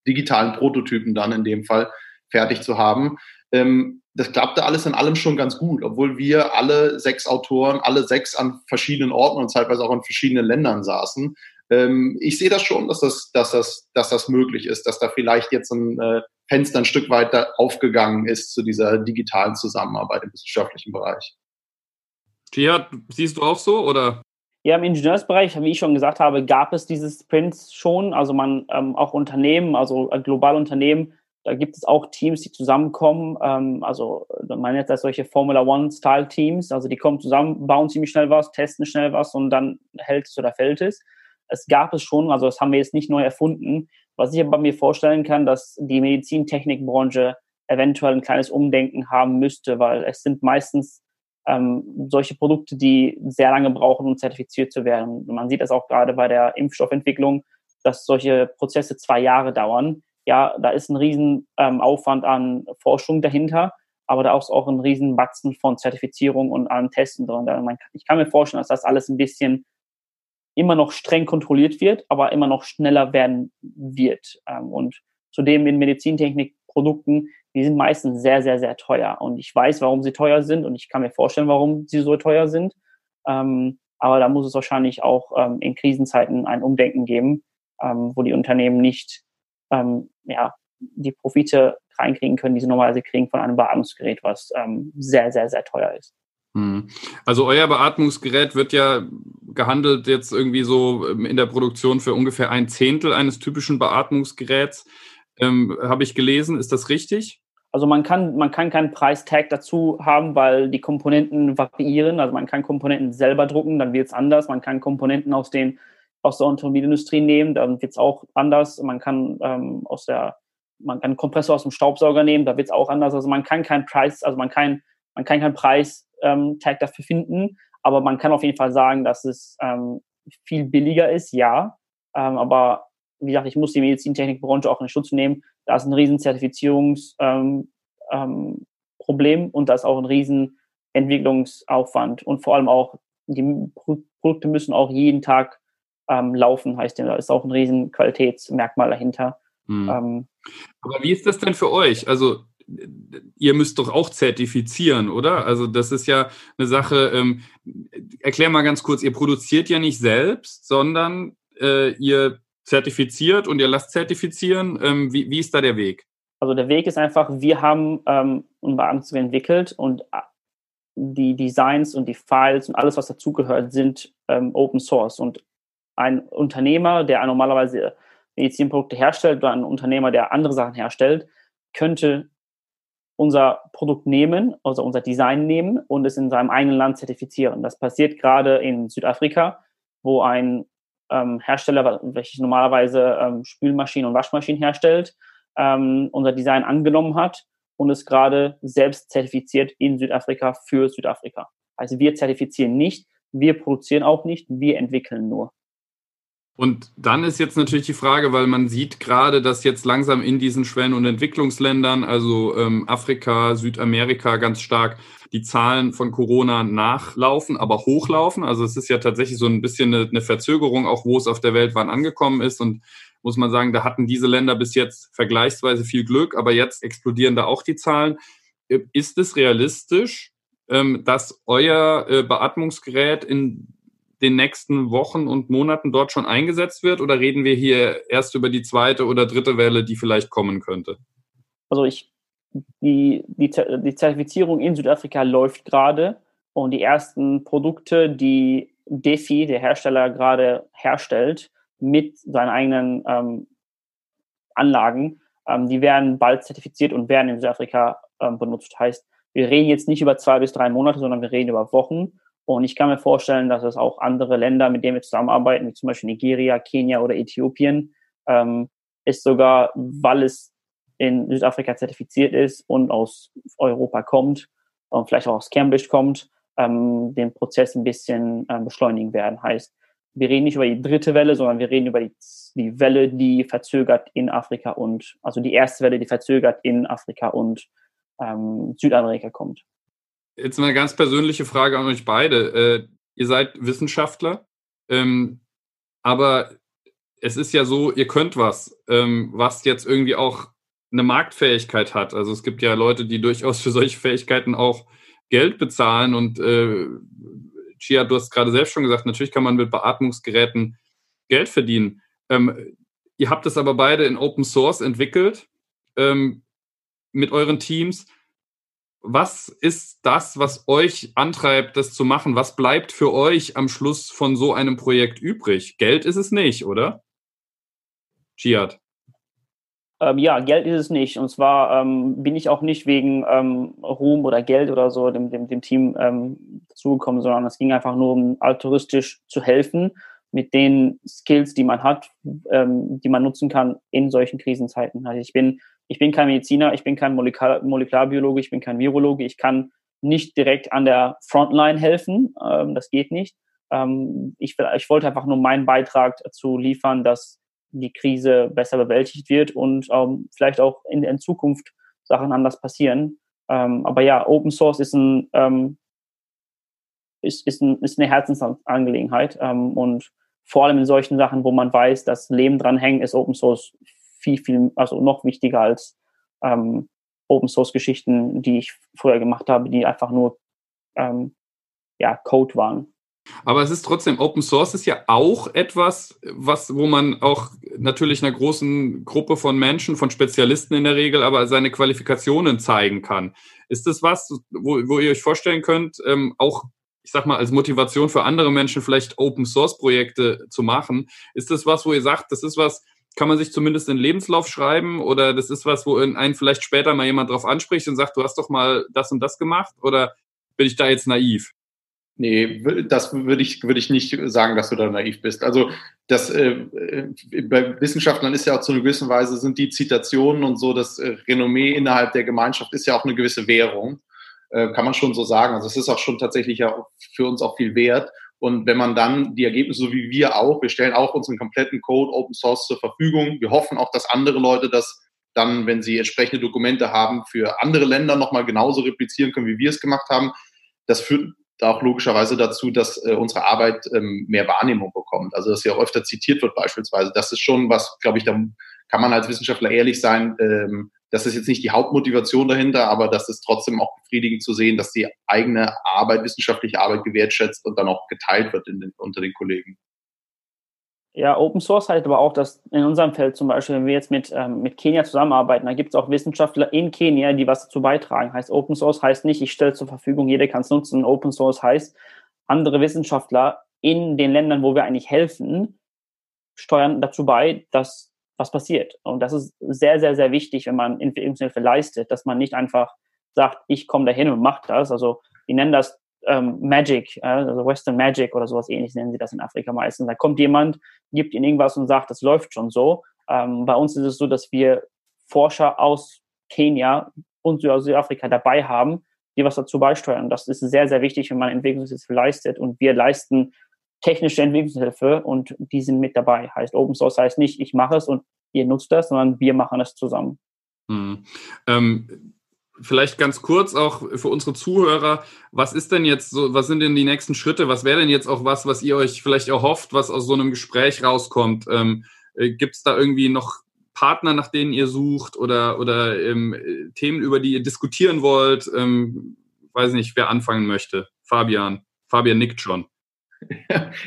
Speaker 1: digitalen Prototypen dann in dem Fall fertig zu haben. Ähm, das klappte alles in allem schon ganz gut, obwohl wir alle sechs Autoren, alle sechs an verschiedenen Orten und zeitweise auch in verschiedenen Ländern saßen. Ähm, ich sehe das schon, dass das, dass, das, dass das möglich ist, dass da vielleicht jetzt ein äh, Fenster ein Stück weiter aufgegangen ist zu dieser digitalen Zusammenarbeit im wissenschaftlichen Bereich.
Speaker 4: Jihad, siehst du auch so oder?
Speaker 2: Ja, im Ingenieursbereich, wie ich schon gesagt habe, gab es diese Sprints schon. Also man ähm, auch Unternehmen, also äh, globale Unternehmen da gibt es auch Teams, die zusammenkommen. Ähm, also man nennt das solche Formula One-Style-Teams. Also die kommen zusammen, bauen ziemlich schnell was, testen schnell was und dann hält es oder fällt es. Es gab es schon, also das haben wir jetzt nicht neu erfunden. Was ich aber mir vorstellen kann, dass die Medizintechnikbranche eventuell ein kleines Umdenken haben müsste, weil es sind meistens ähm, solche Produkte, die sehr lange brauchen, um zertifiziert zu werden. man sieht das auch gerade bei der Impfstoffentwicklung, dass solche Prozesse zwei Jahre dauern ja, da ist ein riesen ähm, Aufwand an Forschung dahinter, aber da ist auch ein riesen Batzen von Zertifizierung und an Testen drin. ich kann mir vorstellen, dass das alles ein bisschen immer noch streng kontrolliert wird, aber immer noch schneller werden wird. Ähm, und zudem in Medizintechnikprodukten, die sind meistens sehr, sehr, sehr teuer. Und ich weiß, warum sie teuer sind und ich kann mir vorstellen, warum sie so teuer sind. Ähm, aber da muss es wahrscheinlich auch ähm, in Krisenzeiten ein Umdenken geben, ähm, wo die Unternehmen nicht ähm, ja, die Profite reinkriegen können, die sie normalerweise kriegen von einem Beatmungsgerät, was ähm, sehr, sehr, sehr teuer ist.
Speaker 4: Hm. Also euer Beatmungsgerät wird ja gehandelt jetzt irgendwie so ähm, in der Produktion für ungefähr ein Zehntel eines typischen Beatmungsgeräts. Ähm, Habe ich gelesen, ist das richtig?
Speaker 2: Also man kann, man kann keinen Preistag dazu haben, weil die Komponenten variieren. Also man kann Komponenten selber drucken, dann wird es anders. Man kann Komponenten aus, den, aus der Automobilindustrie nehmen, dann wird es auch anders. Man kann ähm, aus der, man kann einen Kompressor aus dem Staubsauger nehmen, da wird es auch anders. Also man kann keinen Preis, also man kann, man kann keinen Preis ähm, Tag dafür finden, aber man kann auf jeden Fall sagen, dass es ähm, viel billiger ist, ja. Ähm, aber wie gesagt, ich muss die Medizintechnikbranche auch in Schutz nehmen. Da ist ein riesen Zertifizierungsproblem ähm, ähm, und da ist auch ein riesen Entwicklungsaufwand und vor allem auch die Produkte müssen auch jeden Tag ähm, laufen, heißt ja, da ist auch ein riesen Qualitätsmerkmal dahinter.
Speaker 4: Hm. Ähm, Aber wie ist das denn für euch? Also ihr müsst doch auch zertifizieren, oder? Also das ist ja eine Sache, ähm, erklär mal ganz kurz, ihr produziert ja nicht selbst, sondern äh, ihr zertifiziert und ihr lasst zertifizieren. Ähm, wie, wie ist da der Weg?
Speaker 2: Also der Weg ist einfach, wir haben ähm, unser Anzug entwickelt und äh, die Designs und die Files und alles, was dazugehört, sind ähm, Open Source. Und ein Unternehmer, der normalerweise Medizinprodukte herstellt oder ein Unternehmer, der andere Sachen herstellt, könnte unser Produkt nehmen, also unser Design nehmen und es in seinem eigenen Land zertifizieren. Das passiert gerade in Südafrika, wo ein ähm, Hersteller, welcher normalerweise ähm, Spülmaschinen und Waschmaschinen herstellt, ähm, unser Design angenommen hat und es gerade selbst zertifiziert in Südafrika für Südafrika. Also wir zertifizieren nicht, wir produzieren auch nicht, wir entwickeln nur.
Speaker 4: Und dann ist jetzt natürlich die Frage, weil man sieht gerade, dass jetzt langsam in diesen Schwellen- und Entwicklungsländern, also ähm, Afrika, Südamerika ganz stark die Zahlen von Corona nachlaufen, aber hochlaufen. Also es ist ja tatsächlich so ein bisschen eine, eine Verzögerung, auch wo es auf der Welt wann angekommen ist. Und muss man sagen, da hatten diese Länder bis jetzt vergleichsweise viel Glück, aber jetzt explodieren da auch die Zahlen. Äh, ist es realistisch, ähm, dass euer äh, Beatmungsgerät in den nächsten Wochen und Monaten dort schon eingesetzt wird? Oder reden wir hier erst über die zweite oder dritte Welle, die vielleicht kommen könnte?
Speaker 2: Also ich, die, die, die Zertifizierung in Südafrika läuft gerade und die ersten Produkte, die Defi, der Hersteller, gerade herstellt, mit seinen eigenen ähm, Anlagen, ähm, die werden bald zertifiziert und werden in Südafrika ähm, benutzt. Heißt, wir reden jetzt nicht über zwei bis drei Monate, sondern wir reden über Wochen und ich kann mir vorstellen, dass es auch andere Länder, mit denen wir zusammenarbeiten, wie zum Beispiel Nigeria, Kenia oder Äthiopien, ähm, ist sogar, weil es in Südafrika zertifiziert ist und aus Europa kommt und vielleicht auch aus Cambridge kommt, ähm, den Prozess ein bisschen ähm, beschleunigen werden. Heißt, wir reden nicht über die dritte Welle, sondern wir reden über die, die Welle, die verzögert in Afrika und, also die erste Welle, die verzögert in Afrika und ähm, Südamerika kommt.
Speaker 4: Jetzt eine ganz persönliche Frage an euch beide. Äh, ihr seid Wissenschaftler, ähm, aber es ist ja so, ihr könnt was, ähm, was jetzt irgendwie auch eine Marktfähigkeit hat. Also es gibt ja Leute, die durchaus für solche Fähigkeiten auch Geld bezahlen und äh, Chia, du hast gerade selbst schon gesagt, natürlich kann man mit Beatmungsgeräten Geld verdienen. Ähm, ihr habt es aber beide in Open Source entwickelt ähm, mit euren Teams was ist das, was euch antreibt, das zu machen? Was bleibt für euch am Schluss von so einem Projekt übrig? Geld ist es nicht, oder? Giat.
Speaker 2: Ähm, ja, Geld ist es nicht. Und zwar ähm, bin ich auch nicht wegen ähm, Ruhm oder Geld oder so dem, dem, dem Team ähm, zugekommen, sondern es ging einfach nur um altruistisch zu helfen mit den Skills, die man hat, ähm, die man nutzen kann in solchen Krisenzeiten. Also ich bin ich bin kein Mediziner, ich bin kein Molekular Molekularbiologe, ich bin kein Virologe, ich kann nicht direkt an der Frontline helfen, ähm, das geht nicht. Ähm, ich, ich wollte einfach nur meinen Beitrag dazu liefern, dass die Krise besser bewältigt wird und ähm, vielleicht auch in, in Zukunft Sachen anders passieren. Ähm, aber ja, Open Source ist ein ähm, ist, ist, ein, ist eine Herzensangelegenheit ähm, und vor allem in solchen Sachen, wo man weiß, dass Leben dran hängt, ist Open Source viel, viel, also noch wichtiger als ähm, Open Source Geschichten, die ich früher gemacht habe, die einfach nur ähm, ja, Code waren.
Speaker 4: Aber es ist trotzdem, Open Source ist ja auch etwas, was, wo man auch natürlich einer großen Gruppe von Menschen, von Spezialisten in der Regel, aber seine Qualifikationen zeigen kann. Ist das was, wo, wo ihr euch vorstellen könnt, ähm, auch, ich sag mal, als Motivation für andere Menschen vielleicht Open Source Projekte zu machen? Ist das was, wo ihr sagt, das ist was, kann man sich zumindest in Lebenslauf schreiben oder das ist was, wo einen vielleicht später mal jemand drauf anspricht und sagt, du hast doch mal das und das gemacht oder bin ich da jetzt naiv?
Speaker 1: Nee, das würde ich, würde ich nicht sagen, dass du da naiv bist. Also das äh, äh, bei Wissenschaftlern ist ja auch zu einer gewissen Weise sind die Zitationen und so, das äh, Renommee innerhalb der Gemeinschaft ist ja auch eine gewisse Währung, äh, kann man schon so sagen. Also es ist auch schon tatsächlich ja für uns auch viel wert. Und wenn man dann die Ergebnisse, so wie wir auch, wir stellen auch unseren kompletten Code Open Source zur Verfügung. Wir hoffen auch, dass andere Leute das dann, wenn sie entsprechende Dokumente haben, für andere Länder nochmal genauso replizieren können, wie wir es gemacht haben. Das führt auch logischerweise dazu, dass äh, unsere Arbeit ähm, mehr Wahrnehmung bekommt. Also dass sie auch öfter zitiert wird beispielsweise. Das ist schon was, glaube ich, da kann man als Wissenschaftler ehrlich sein. Ähm, das ist jetzt nicht die Hauptmotivation dahinter, aber das ist trotzdem auch befriedigend zu sehen, dass die eigene Arbeit, wissenschaftliche Arbeit gewertschätzt und dann auch geteilt wird den, unter den Kollegen.
Speaker 2: Ja, Open Source heißt aber auch, dass in unserem Feld zum Beispiel, wenn wir jetzt mit, ähm, mit Kenia zusammenarbeiten, da gibt es auch Wissenschaftler in Kenia, die was dazu beitragen. Heißt, Open Source heißt nicht, ich stelle zur Verfügung, jeder kann es nutzen. Open Source heißt, andere Wissenschaftler in den Ländern, wo wir eigentlich helfen, steuern dazu bei, dass was passiert. Und das ist sehr, sehr, sehr wichtig, wenn man Entwicklungshilfe leistet, dass man nicht einfach sagt, ich komme dahin und mache das. Also die nennen das ähm, Magic, äh, also Western Magic oder sowas ähnliches nennen sie das in Afrika meistens. Da kommt jemand, gibt ihnen irgendwas und sagt, das läuft schon so. Ähm, bei uns ist es so, dass wir Forscher aus Kenia und Südafrika dabei haben, die was dazu beisteuern. Das ist sehr, sehr wichtig, wenn man Entwicklungshilfe leistet. Und wir leisten technische Entwicklungshilfe und die sind mit dabei. Heißt, Open Source heißt nicht, ich mache es und ihr nutzt das, sondern wir machen es zusammen.
Speaker 4: Hm. Ähm, vielleicht ganz kurz auch für unsere Zuhörer, was ist denn jetzt so, was sind denn die nächsten Schritte? Was wäre denn jetzt auch was, was ihr euch vielleicht erhofft, was aus so einem Gespräch rauskommt? Ähm, äh, Gibt es da irgendwie noch Partner, nach denen ihr sucht oder, oder ähm, Themen, über die ihr diskutieren wollt? Ähm, weiß nicht, wer anfangen möchte. Fabian. Fabian nickt schon.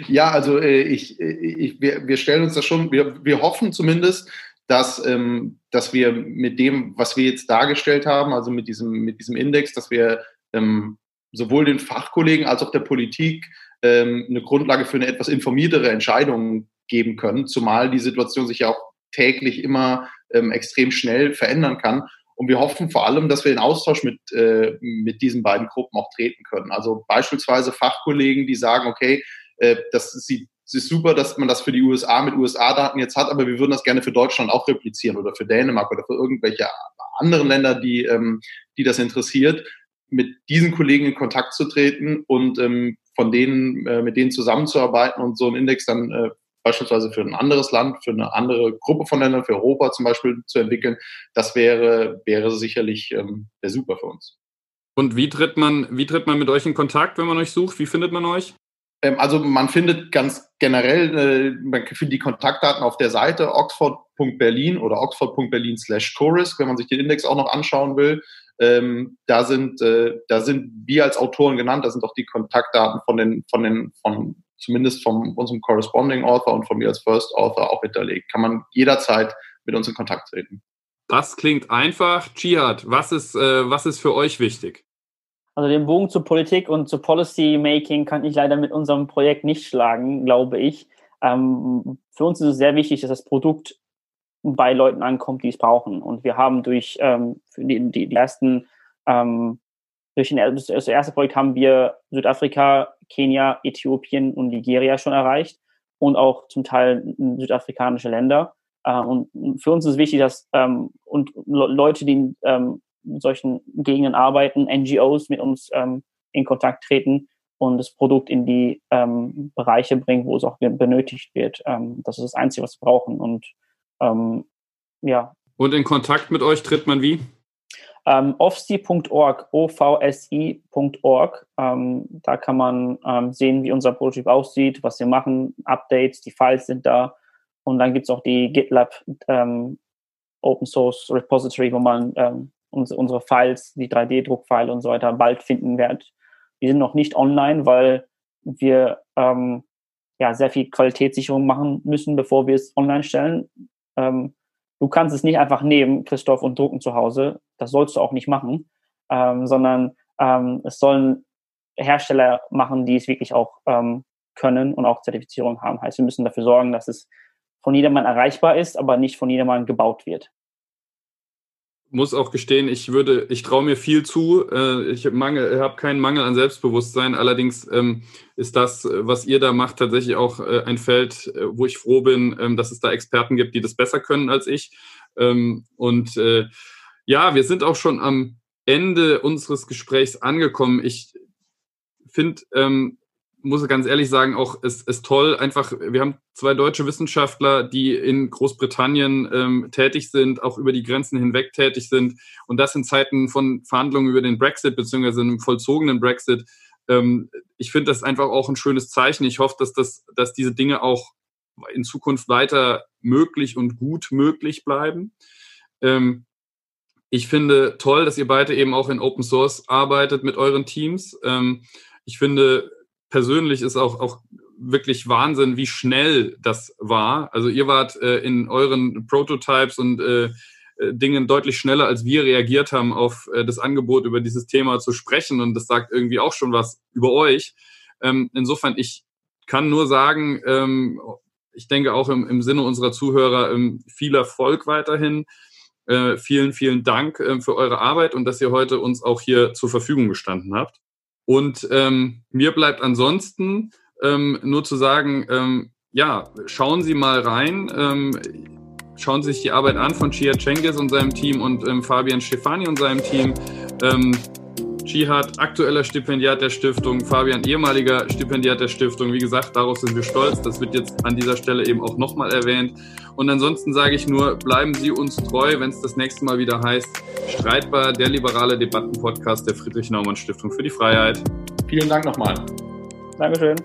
Speaker 1: Ja, also äh, ich, äh, ich, wir, wir stellen uns das schon, wir, wir hoffen zumindest, dass, ähm, dass wir mit dem, was wir jetzt dargestellt haben, also mit diesem, mit diesem Index, dass wir ähm, sowohl den Fachkollegen als auch der Politik ähm, eine Grundlage für eine etwas informiertere Entscheidung geben können, zumal die Situation sich ja auch täglich immer ähm, extrem schnell verändern kann. Und wir hoffen vor allem, dass wir in Austausch mit, äh, mit diesen beiden Gruppen auch treten können. Also beispielsweise Fachkollegen, die sagen, okay, äh, das sieht es ist super, dass man das für die USA mit USA-Daten jetzt hat, aber wir würden das gerne für Deutschland auch replizieren oder für Dänemark oder für irgendwelche anderen Länder, die, ähm, die das interessiert, mit diesen Kollegen in Kontakt zu treten und ähm, von denen, äh, mit denen zusammenzuarbeiten und so einen Index dann äh, beispielsweise für ein anderes Land, für eine andere Gruppe von Ländern, für Europa zum Beispiel zu entwickeln, das wäre, wäre sicherlich ähm, super für uns.
Speaker 4: Und wie tritt man, wie tritt man mit euch in Kontakt, wenn man euch sucht? Wie findet man euch?
Speaker 1: Ähm, also man findet ganz generell, äh, man findet die Kontaktdaten auf der Seite oxford.berlin oder oxford.berlin slash tourist, wenn man sich den Index auch noch anschauen will. Ähm, da sind, äh, da sind wir als Autoren genannt, da sind auch die Kontaktdaten von den, von den, von zumindest von unserem Corresponding Author und von mir als First Author auch hinterlegt. Kann man jederzeit mit uns in Kontakt treten.
Speaker 4: Das klingt einfach. Jihad, was ist, äh, was ist für euch wichtig?
Speaker 2: Also den Bogen zur Politik und zu Policy Making kann ich leider mit unserem Projekt nicht schlagen, glaube ich. Ähm, für uns ist es sehr wichtig, dass das Produkt bei Leuten ankommt, die es brauchen. Und wir haben durch ähm, die, die, die ersten, ähm, durch den, das erste Projekt haben wir Südafrika, Kenia, Äthiopien und Nigeria schon erreicht und auch zum Teil südafrikanische Länder. Äh, und für uns ist wichtig, dass ähm, und Leute, die ähm, solchen Gegenden arbeiten, NGOs mit uns ähm, in Kontakt treten und das Produkt in die ähm, Bereiche bringen, wo es auch benötigt wird. Ähm, das ist das Einzige, was wir brauchen. Und ähm, ja.
Speaker 4: Und in Kontakt mit euch tritt man wie?
Speaker 2: Ähm, ofsi.org, ovsi.org. Ähm, da kann man ähm, sehen, wie unser Prototyp aussieht, was wir machen, Updates, die Files sind da. Und dann gibt es auch die GitLab ähm, Open Source Repository, wo man ähm, unsere Files, die 3D-Druckfile und so weiter bald finden wird. Die sind noch nicht online, weil wir ähm, ja sehr viel Qualitätssicherung machen müssen, bevor wir es online stellen. Ähm, du kannst es nicht einfach nehmen, Christoph, und drucken zu Hause. Das sollst du auch nicht machen, ähm, sondern ähm, es sollen Hersteller machen, die es wirklich auch ähm, können und auch Zertifizierung haben. Heißt, wir müssen dafür sorgen, dass es von jedermann erreichbar ist, aber nicht von jedermann gebaut wird
Speaker 4: muss auch gestehen, ich würde, ich traue mir viel zu. Äh, ich habe keinen Mangel an Selbstbewusstsein. Allerdings ähm, ist das, was ihr da macht, tatsächlich auch äh, ein Feld, äh, wo ich froh bin, ähm, dass es da Experten gibt, die das besser können als ich. Ähm, und äh, ja, wir sind auch schon am Ende unseres Gesprächs angekommen. Ich finde, muss ganz ehrlich sagen, auch ist, ist toll. Einfach, wir haben zwei deutsche Wissenschaftler, die in Großbritannien ähm, tätig sind, auch über die Grenzen hinweg tätig sind. Und das in Zeiten von Verhandlungen über den Brexit, beziehungsweise einem vollzogenen Brexit. Ähm, ich finde das einfach auch ein schönes Zeichen. Ich hoffe, dass, das, dass diese Dinge auch in Zukunft weiter möglich und gut möglich bleiben. Ähm, ich finde toll, dass ihr beide eben auch in Open Source arbeitet mit euren Teams. Ähm, ich finde, persönlich ist auch, auch wirklich Wahnsinn, wie schnell das war. Also ihr wart äh, in euren Prototypes und äh, äh, Dingen deutlich schneller, als wir reagiert haben auf äh, das Angebot, über dieses Thema zu sprechen. Und das sagt irgendwie auch schon was über euch. Ähm, insofern, ich kann nur sagen, ähm, ich denke auch im, im Sinne unserer Zuhörer ähm, viel Erfolg weiterhin. Äh, vielen, vielen Dank äh, für eure Arbeit und dass ihr heute uns auch hier zur Verfügung gestanden habt. Und ähm, mir bleibt ansonsten ähm, nur zu sagen, ähm, ja, schauen Sie mal rein, ähm, schauen Sie sich die Arbeit an von Chia Cengiz und seinem Team und ähm, Fabian Stefani und seinem Team. Jihad, aktueller Stipendiat der Stiftung, Fabian, ehemaliger Stipendiat der Stiftung. Wie gesagt, darauf sind wir stolz. Das wird jetzt an dieser Stelle eben auch nochmal erwähnt. Und ansonsten sage ich nur, bleiben Sie uns treu, wenn es das nächste Mal wieder heißt, streitbar, der liberale Debattenpodcast der Friedrich-Naumann-Stiftung für die Freiheit.
Speaker 1: Vielen Dank nochmal.
Speaker 2: Dankeschön.